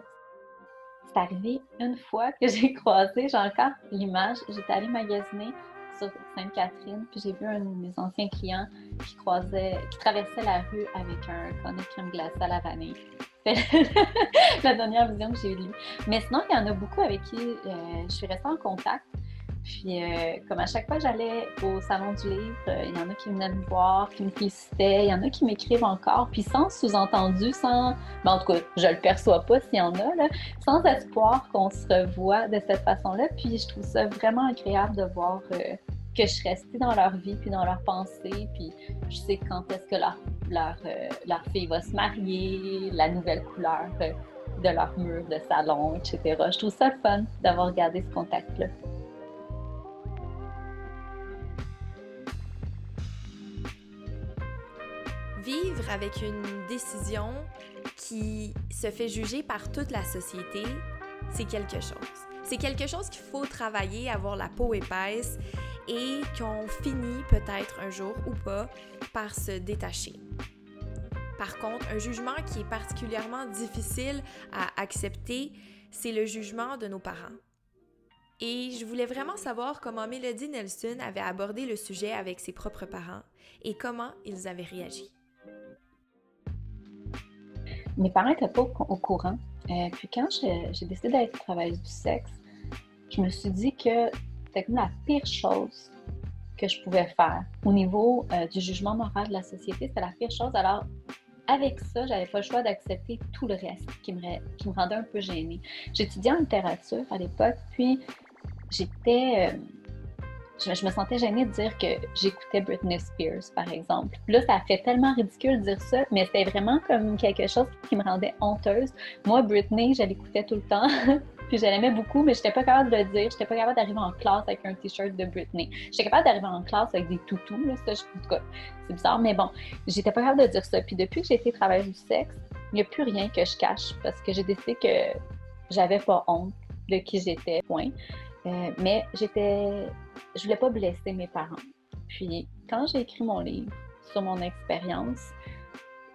C'est arrivé une fois que (laughs) j'ai croisé, j'ai encore l'image, j'étais allée magasiner sur Sainte-Catherine, puis j'ai vu un de mes anciens clients qui croisait, qui traversait la rue avec un connet de crème glacée à la vanille. (laughs) C'était la dernière vision que j'ai eue. Mais sinon, il y en a beaucoup avec qui euh, je suis restée en contact. Puis, euh, comme à chaque fois j'allais au Salon du Livre, euh, il y en a qui venaient me voir, qui me félicitaient, il y en a qui m'écrivent encore, puis sans sous-entendu, sans. Ben, en tout cas, je le perçois pas s'il y en a, là, sans espoir qu'on se revoie de cette façon-là. Puis, je trouve ça vraiment agréable de voir euh, que je reste dans leur vie, puis dans leur pensée, puis je sais quand est-ce que leur, leur, leur, fille va se marier, la nouvelle couleur de leur mur de salon, etc. Je trouve ça fun d'avoir gardé ce contact-là. Vivre avec une décision qui se fait juger par toute la société, c'est quelque chose. C'est quelque chose qu'il faut travailler, avoir la peau épaisse et qu'on finit peut-être un jour ou pas par se détacher. Par contre, un jugement qui est particulièrement difficile à accepter, c'est le jugement de nos parents. Et je voulais vraiment savoir comment Mélodie Nelson avait abordé le sujet avec ses propres parents et comment ils avaient réagi. Mes parents n'étaient pas au courant. Euh, puis quand j'ai décidé d'être travailleuse du sexe, je me suis dit que c'était comme la pire chose que je pouvais faire. Au niveau euh, du jugement moral de la société, c'était la pire chose. Alors, avec ça, j'avais pas le choix d'accepter tout le reste qui me, rendait un peu gênée. J'étudiais en littérature à l'époque, puis j'étais. Euh, je, me sentais gênée de dire que j'écoutais Britney Spears, par exemple. là, ça fait tellement ridicule de dire ça, mais c'était vraiment comme quelque chose qui me rendait honteuse. Moi, Britney, je l'écoutais tout le temps. (laughs) puis je l'aimais beaucoup, mais j'étais pas capable de le dire. J'étais pas capable d'arriver en classe avec un t-shirt de Britney. J'étais capable d'arriver en classe avec des toutous, là, ça, en tout cas, c'est bizarre, mais bon, j'étais pas capable de dire ça. Puis depuis que j'ai été travailleuse du sexe, il n'y a plus rien que je cache parce que j'ai décidé que j'avais pas honte de qui j'étais, point. Euh, mais j'étais, je voulais pas blesser mes parents. Puis quand j'ai écrit mon livre sur mon expérience,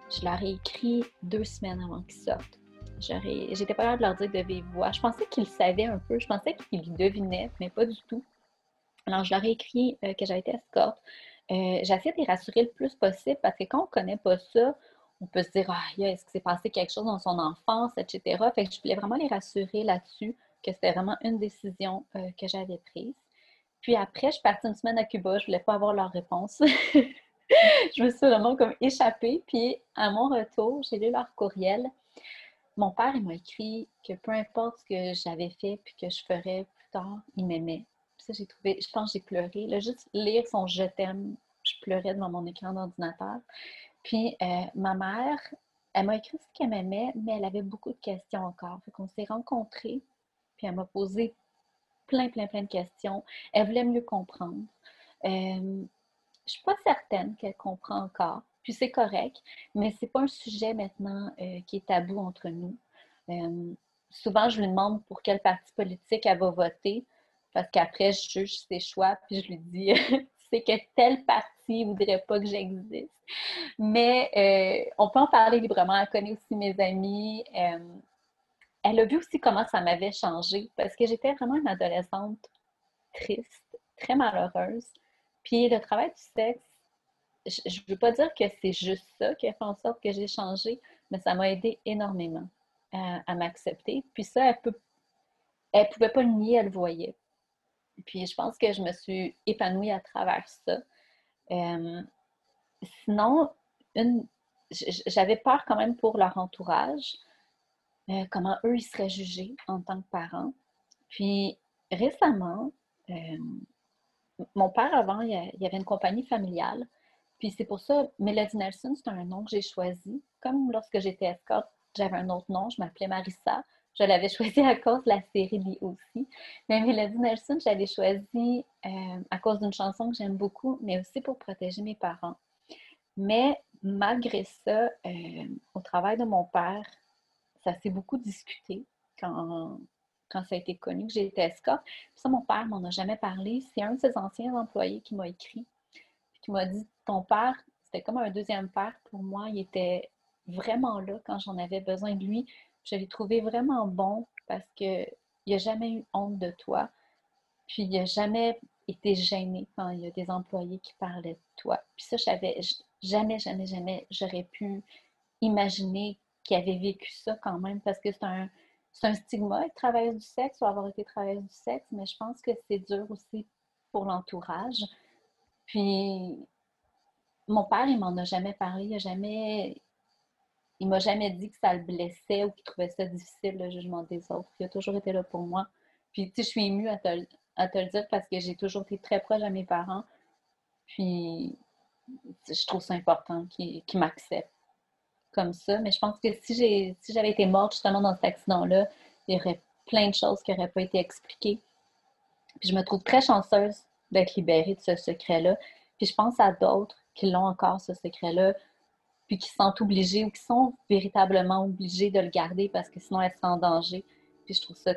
je leur ai écrit deux semaines avant qu'ils sortent. J'étais pas capable de leur dire de vive voix. Je pensais qu'ils savaient un peu, je pensais qu'ils devinaient, mais pas du tout. Alors, je leur ai écrit euh, que j'avais été escorte. Euh, J'essaie de les rassurer le plus possible parce que quand on connaît pas ça, on peut se dire Ah, est-ce que c'est passé quelque chose dans son enfance, etc. Fait que je voulais vraiment les rassurer là-dessus que c'était vraiment une décision euh, que j'avais prise. Puis après, je suis partie une semaine à Cuba, je voulais pas avoir leur réponse. (laughs) je me suis vraiment comme échappée. Puis à mon retour, j'ai lu leur courriel. Mon père, il m'a écrit que peu importe ce que j'avais fait puis que je ferais plus tard, il m'aimait. Ça, j'ai trouvé, je pense que j'ai pleuré. Juste lire son je t'aime, je pleurais devant mon écran d'ordinateur. Puis euh, ma mère, elle m'a écrit ce qu'elle m'aimait, mais elle avait beaucoup de questions encore. Fait s'est rencontrés puis elle m'a posé plein, plein, plein de questions. Elle voulait mieux comprendre. Euh, je ne suis pas certaine qu'elle comprend encore, puis c'est correct, mais ce n'est pas un sujet maintenant euh, qui est tabou entre nous. Euh, souvent, je lui demande pour quel parti politique elle va voter, parce qu'après, je juge ses choix, puis je lui dis (laughs) c'est que tel parti ne voudrait pas que j'existe. Mais on peut en parler librement. Elle connaît aussi mes amis elle a vu aussi comment ça m'avait changé parce que j'étais vraiment une adolescente triste, très malheureuse. Puis le travail du sexe, je ne veux pas dire que c'est juste ça qui a fait en sorte que j'ai changé, mais ça m'a aidé énormément à, m'accepter. Puis ça, elle ne pouvait pas le nier, elle le voyait. Puis je pense que je me suis épanouie à travers ça. Euh, sinon, j'avais peur quand même pour leur entourage. Euh, comment eux, ils seraient jugés en tant que parents. Puis récemment, euh, mon père, avant, il y avait une compagnie familiale. Puis c'est pour ça, Melody Nelson, c'est un nom que j'ai choisi. Comme lorsque j'étais escorte, j'avais un autre nom, je m'appelais Marissa. Je l'avais (laughs) choisi à cause de la série Lee aussi. Mais Melody Nelson, je l'avais choisi euh, à cause d'une chanson que j'aime beaucoup, mais aussi pour protéger mes parents. Mais malgré ça, au travail de mon père, ça s'est beaucoup discuté quand, quand ça a été connu que j'étais escorte. ça, mon père m'en a jamais parlé. C'est un de ses anciens employés qui m'a écrit, qui m'a dit Ton père, c'était comme un deuxième père pour moi. Il était vraiment là quand j'en avais besoin de lui. Je l'ai trouvé vraiment bon parce qu'il n'a jamais eu honte de toi. Puis il n'a jamais été gêné quand il y a des employés qui parlaient de toi. Puis ça, j'avais jamais, jamais, jamais, j'aurais pu imaginer qui avait vécu ça quand même, parce que c'est un, un stigma être travailleuse du sexe ou avoir été travailleuse du sexe, mais je pense que c'est dur aussi pour l'entourage. Puis, mon père, il m'en a jamais parlé, il a jamais. Il m'a jamais dit que ça le blessait ou qu'il trouvait ça difficile, le jugement des autres. Il a toujours été là pour moi. Puis, tu sais, je suis émue à te, le dire parce que j'ai toujours été très proche à mes parents. Puis, je trouve ça important qu'ils m'acceptent comme ça. Mais je pense que si j'ai si j'avais été morte justement dans cet accident-là, il y aurait plein de choses qui n'auraient pas été expliquées. Puis je me trouve très chanceuse d'être libérée de ce secret-là. Puis je pense à d'autres qui l'ont encore, ce secret-là, puis qui sont obligés ou qui sont véritablement obligés de le garder parce que sinon elles sont en danger. Puis je trouve ça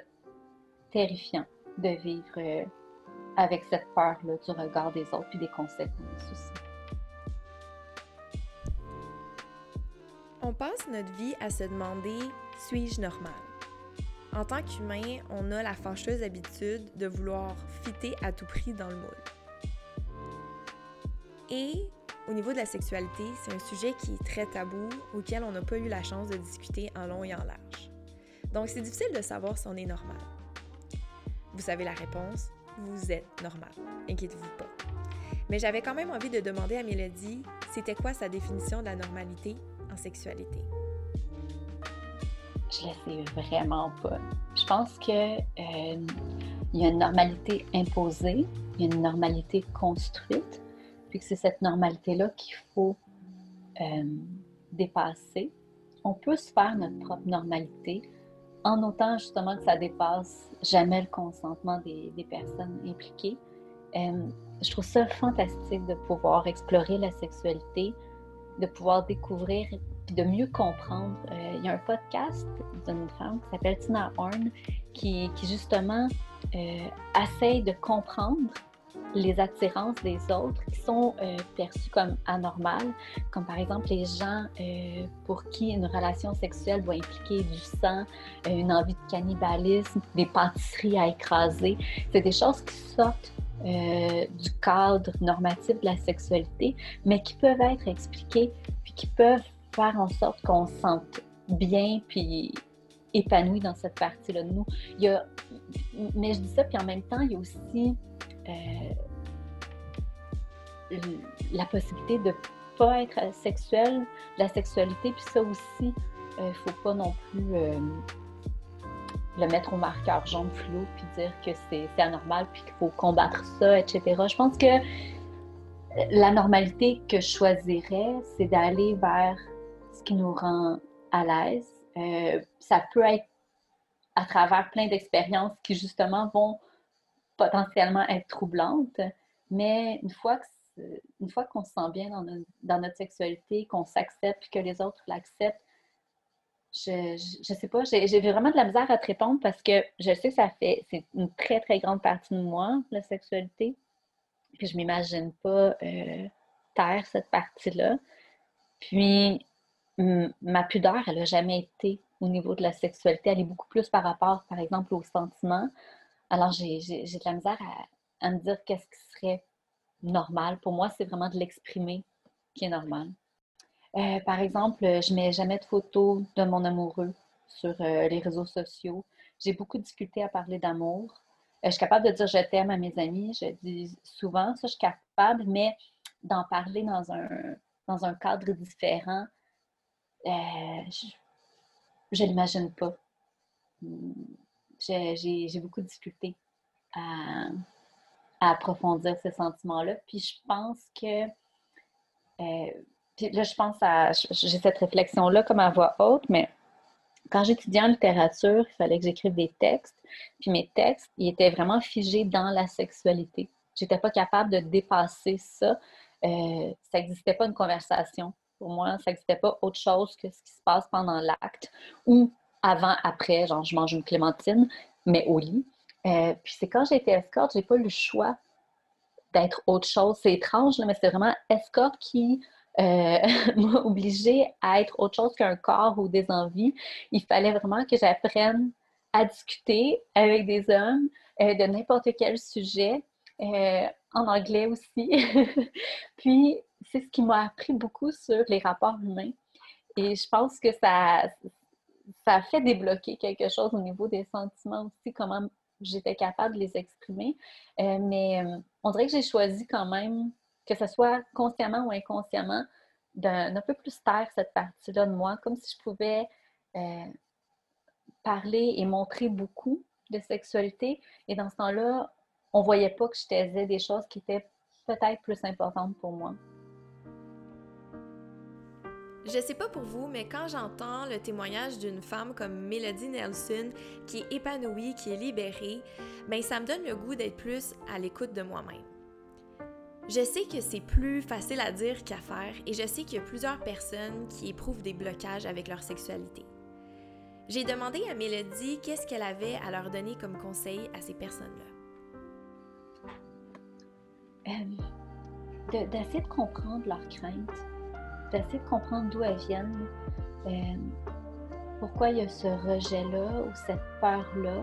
terrifiant de vivre euh, avec cette peur-là du regard des autres puis des conséquences aussi. On passe notre vie à se demander suis-je normal? En tant qu'humain, on a la fâcheuse habitude de vouloir fitter à tout prix dans le moule. Et au niveau de la sexualité, c'est un sujet qui est très tabou, auquel on n'a pas eu la chance de discuter en long et en large. Donc c'est difficile de savoir si on est normal. Vous savez la réponse, vous êtes normal. Inquiétez-vous pas. Mais j'avais quand même envie de demander à Mélodie, c'était quoi sa définition de la normalité? Sexualité? Je ne sais vraiment pas. Je pense que euh, il y a une normalité imposée, il y a une normalité construite, puis que c'est cette normalité-là qu'il faut euh, dépasser. On peut se faire notre propre normalité en autant justement que ça dépasse jamais le consentement des, des personnes impliquées. Euh, je trouve ça fantastique de pouvoir explorer la sexualité, de pouvoir découvrir de mieux comprendre. Euh, il y a un podcast d'une femme qui s'appelle Tina Horn qui, qui justement euh, essaye de comprendre les attirances des autres qui sont euh, perçues comme anormales, comme par exemple les gens euh, pour qui une relation sexuelle doit impliquer du sang, euh, une envie de cannibalisme, des pâtisseries à écraser. C'est des choses qui sortent du cadre normatif de la sexualité, mais qui peuvent être expliquées, puis qui peuvent faire en sorte qu'on se sente bien, puis épanoui dans cette partie-là de nous. Il y a, mais je dis ça, puis en même temps, il y a aussi euh, la possibilité de pas être sexuel, la sexualité, puis ça aussi, il euh, ne faut pas non plus euh, le mettre au marqueur jaune flou, puis dire que c'est anormal, puis qu'il faut combattre ça, etc. Je pense que la normalité que je choisirais, c'est d'aller vers ce qui nous rend à l'aise. ça peut être à travers plein d'expériences qui justement vont potentiellement être troublantes, mais une fois qu'on se sent bien dans, dans notre sexualité, qu'on s'accepte, que les autres l'acceptent, je, je, sais pas, j'ai vraiment de la misère à te répondre parce que je sais que ça fait, c'est une très, très grande partie de moi, la sexualité. Puis je m'imagine pas euh, taire cette partie-là. Puis ma pudeur, elle n'a jamais été au niveau de la sexualité. Elle est beaucoup plus par rapport, par exemple, aux sentiments. Alors, j'ai de la misère à, me dire qu'est-ce qui serait normal. Pour moi, c'est vraiment de l'exprimer qui est normal. Euh, par exemple, je ne mets jamais de photos de mon amoureux sur euh, les réseaux sociaux. J'ai beaucoup discuté à parler d'amour. Euh, je suis capable de dire je t'aime à mes amis. Je dis souvent, ça, je suis capable, mais d'en parler dans un, dans un cadre différent, je ne l'imagine pas j'ai beaucoup de difficultés à, approfondir ces sentiments-là. Puis je pense que. Puis là, je pense à. J'ai cette réflexion-là comme à voix haute, mais quand j'étudiais en littérature, il fallait que j'écrive des textes. Puis mes textes, ils étaient vraiment figés dans la sexualité. J'étais pas capable de dépasser ça. Euh, ça n'existait pas une conversation. Pour moi, ça n'existait pas autre chose que ce qui se passe pendant l'acte ou avant, après, genre je mange une clémentine, mais au lit. Euh, puis c'est quand j'ai été escorte, j'ai pas eu le choix d'être autre chose. C'est étrange, mais c'est vraiment escorte qui euh, (laughs) obligée à être autre chose qu'un corps ou des envies. Il fallait vraiment que j'apprenne à discuter avec des hommes euh, de n'importe quel sujet, en anglais aussi. (laughs) Puis c'est ce qui m'a appris beaucoup sur les rapports humains. Et je pense que ça, ça a fait débloquer quelque chose au niveau des sentiments aussi, comment j'étais capable de les exprimer. Euh, mais euh, on dirait que j'ai choisi quand même, que ce soit consciemment ou inconsciemment, d'un peu plus taire cette partie-là de moi, comme si je pouvais euh, parler et montrer beaucoup de sexualité. Et dans ce temps-là, on ne voyait pas que je taisais des choses qui étaient peut-être plus importantes pour moi. Je sais pas pour vous, mais quand j'entends le témoignage d'une femme comme Melody Nelson, qui est épanouie, qui est libérée, ben ça me donne le goût d'être plus à l'écoute de moi-même. Je sais que c'est plus facile à dire qu'à faire et je sais qu'il y a plusieurs personnes qui éprouvent des blocages avec leur sexualité. J'ai demandé à Mélodie qu'est-ce qu'elle avait à leur donner comme conseil à ces personnes-là. D'essayer de comprendre leurs craintes d'essayer de comprendre d'où elles viennent, euh, pourquoi il y a ce rejet-là ou cette peur-là.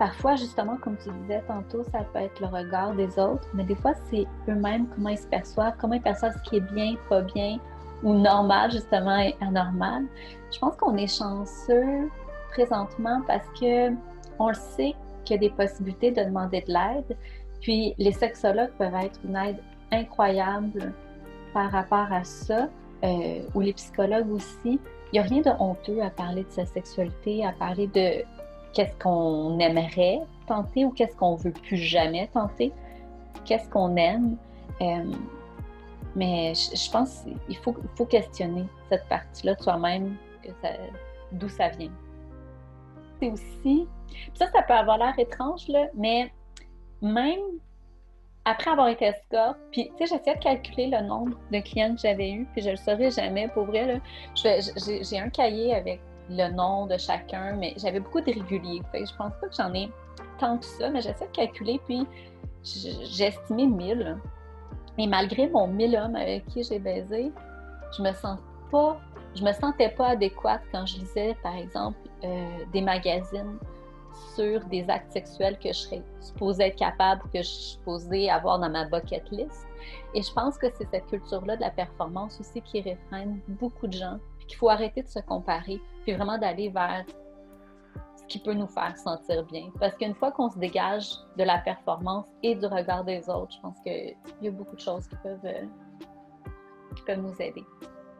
Parfois, justement, comme tu disais tantôt, ça peut être le regard des autres, mais des fois, c'est eux-mêmes, comment ils se perçoivent, comment ils perçoivent ce qui est bien, pas bien, ou normal, justement, et anormal. Je pense qu'on est chanceux présentement parce que on le sait qu'il y a des possibilités de demander de l'aide. Puis les sexologues peuvent être une aide incroyable par rapport à ça, euh, ou les psychologues aussi. Il n'y a rien de honteux à parler de sa sexualité, à parler de qu'est-ce qu'on aimerait tenter ou qu'est-ce qu'on veut plus jamais tenter, qu'est-ce qu'on aime. Euh, mais je, pense qu'il faut, questionner cette partie-là de soi-même, d'où ça vient. C'est aussi, ça, ça peut avoir l'air étrange, là, mais même après avoir été escorte, puis tu sais, j'essayais de calculer le nombre de clients que j'avais eu, puis je le saurais jamais pour vrai. J'ai un cahier avec le nom de chacun, mais j'avais beaucoup de réguliers. Fait je pense pas que j'en ai tant que ça, mais j'essaie de calculer, puis estimé 1000. Et malgré mon 1000 hommes avec qui j'ai baisé, je me sens pas, je me sentais pas adéquate quand je lisais, par exemple, euh, des magazines sur des actes sexuels que je serais supposée être capable, que je suis supposée avoir dans ma bucket list. Et je pense que c'est cette culture-là de la performance aussi qui réfrène beaucoup de gens, puis qu'il faut arrêter de se comparer, puis vraiment d'aller vers ce qui peut nous faire sentir bien. Parce qu'une fois qu'on se dégage de la performance et du regard des autres, je pense qu'il y a beaucoup de choses qui peuvent, euh, qui peuvent nous aider.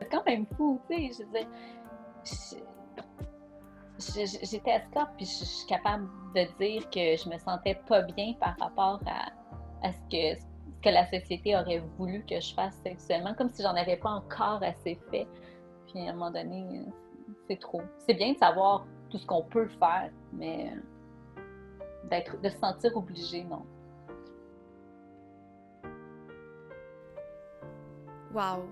C'est quand même fou, tu sais, je veux dire, j'étais escorte, puis je suis capable de dire que je me sentais pas bien par rapport à, ce, que, que la société aurait voulu que je fasse sexuellement, comme si j'en avais pas encore assez fait. Puis à un moment donné, c'est trop. C'est bien de savoir tout ce qu'on peut faire, mais d'être, de se sentir obligé, non. Wow!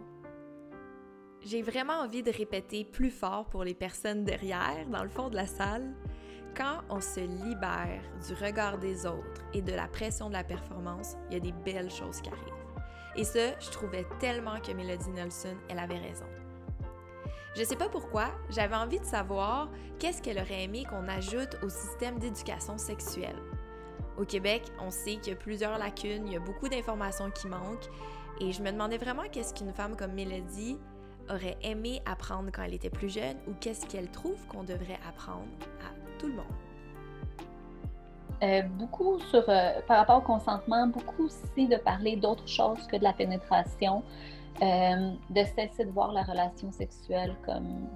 J'ai vraiment envie de répéter plus fort pour les personnes derrière, dans le fond de la salle. Quand on se libère du regard des autres et de la pression de la performance, il y a des belles choses qui arrivent. Et ça, je trouvais tellement que Melody Nelson, elle avait raison. Je sais pas pourquoi, j'avais envie de savoir qu'est-ce qu'elle aurait aimé qu'on ajoute au système d'éducation sexuelle. Au Québec, on sait qu'il y a plusieurs lacunes, il y a beaucoup d'informations qui manquent, et je me demandais vraiment qu'est-ce qu'une femme comme Mélodie aurait aimé apprendre quand elle était plus jeune ou qu'est-ce qu'elle trouve qu'on devrait apprendre à tout le monde? Euh, beaucoup sur, euh, par rapport au consentement, beaucoup aussi de parler d'autres choses que de la pénétration, euh, de cesser de voir la relation sexuelle comme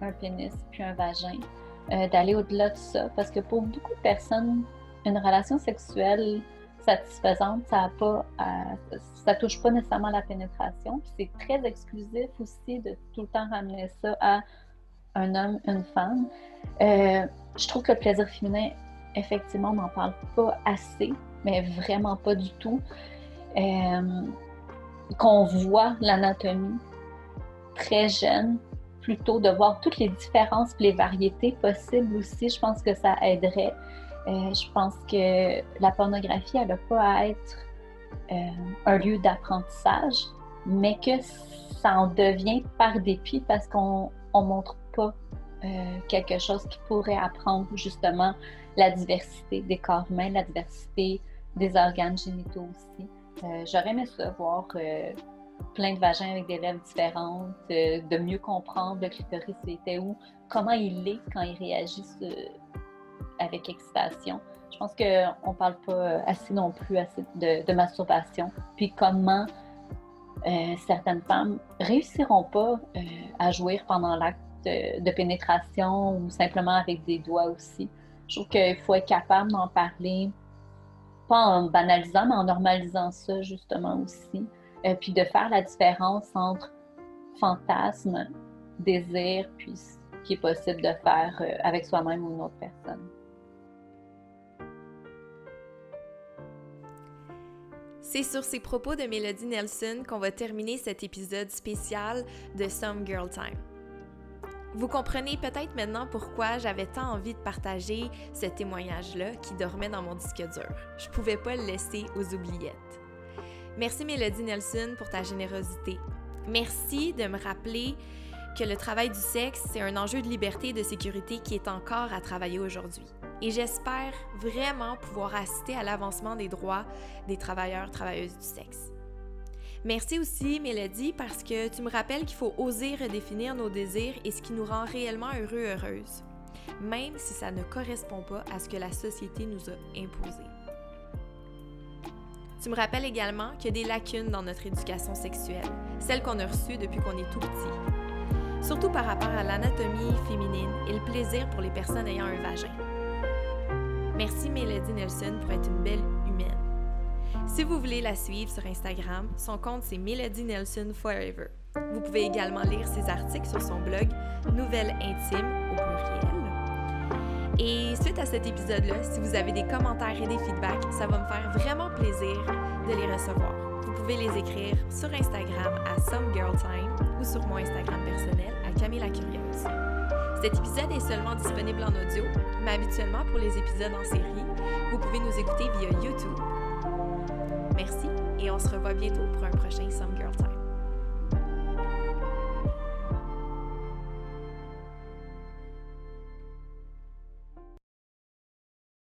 un pénis puis un vagin, d'aller au-delà de ça, parce que pour beaucoup de personnes, une relation sexuelle, satisfaisante, ça a pas, ça touche pas nécessairement la pénétration. c'est très exclusif aussi de tout le temps ramener ça à un homme, une femme. Euh, je trouve que le plaisir féminin, effectivement, on n'en parle pas assez, mais vraiment pas du tout. Euh, qu'on voit l'anatomie très jeune, plutôt de voir toutes les différences, les variétés possibles aussi, je pense que ça aiderait. Euh, je pense que la pornographie, elle n'a pas à être euh, un lieu d'apprentissage, mais que ça en devient par dépit parce qu'on ne montre pas euh, quelque chose qui pourrait apprendre justement la diversité des corps humains, la diversité des organes génitaux aussi. J'aurais aimé voir plein de vagins avec des lèvres différentes, de mieux comprendre le clitoris était où, comment il est quand il réagit avec excitation. Je pense qu'on ne parle pas assez non plus de, masturbation. Puis comment euh, certaines femmes réussiront pas euh, à jouir pendant l'acte de, pénétration ou simplement avec des doigts aussi. Je trouve qu'il faut être capable d'en parler, pas en banalisant, mais en normalisant ça justement aussi. Euh, puis de faire la différence entre fantasme, désir, puis ce qui est possible de faire avec soi-même ou une autre personne. C'est sur ces propos de Melody Nelson qu'on va terminer cet épisode spécial de Some Girl Time. Vous comprenez peut-être maintenant pourquoi j'avais tant envie de partager ce témoignage-là qui dormait dans mon disque dur. Je pouvais pas le laisser aux oubliettes. Merci Mélodie Nelson pour ta générosité. Merci de me rappeler que le travail du sexe, c'est un enjeu de liberté et de sécurité qui est encore à travailler aujourd'hui. Et j'espère vraiment pouvoir assister à l'avancement des droits des travailleurs, travailleuses du sexe. Merci aussi, Mélodie, parce que tu me rappelles qu'il faut oser redéfinir nos désirs et ce qui nous rend réellement heureux, heureuse, même si ça ne correspond pas à ce que la société nous a imposé. Tu me rappelles également qu'il y a des lacunes dans notre éducation sexuelle, celle qu'on a reçue depuis qu'on est tout petit, surtout par rapport à l'anatomie féminine et le plaisir pour les personnes ayant un vagin. Merci Mélodie Nelson pour être une belle. Si vous voulez la suivre sur Instagram, son compte c'est Melody Nelson Forever. Vous pouvez également lire ses articles sur son blog Nouvelles intimes au pluriel. Et suite à cet épisode-là, si vous avez des commentaires et des feedbacks, ça va me faire vraiment plaisir de les recevoir. Vous pouvez les écrire sur Instagram à SomeGirlTime ou sur mon Instagram personnel à Camille. Cet épisode est seulement disponible en audio, mais habituellement pour les épisodes en série, vous pouvez nous écouter via YouTube. Merci et on se revoit bientôt pour un prochain Some Girl Time.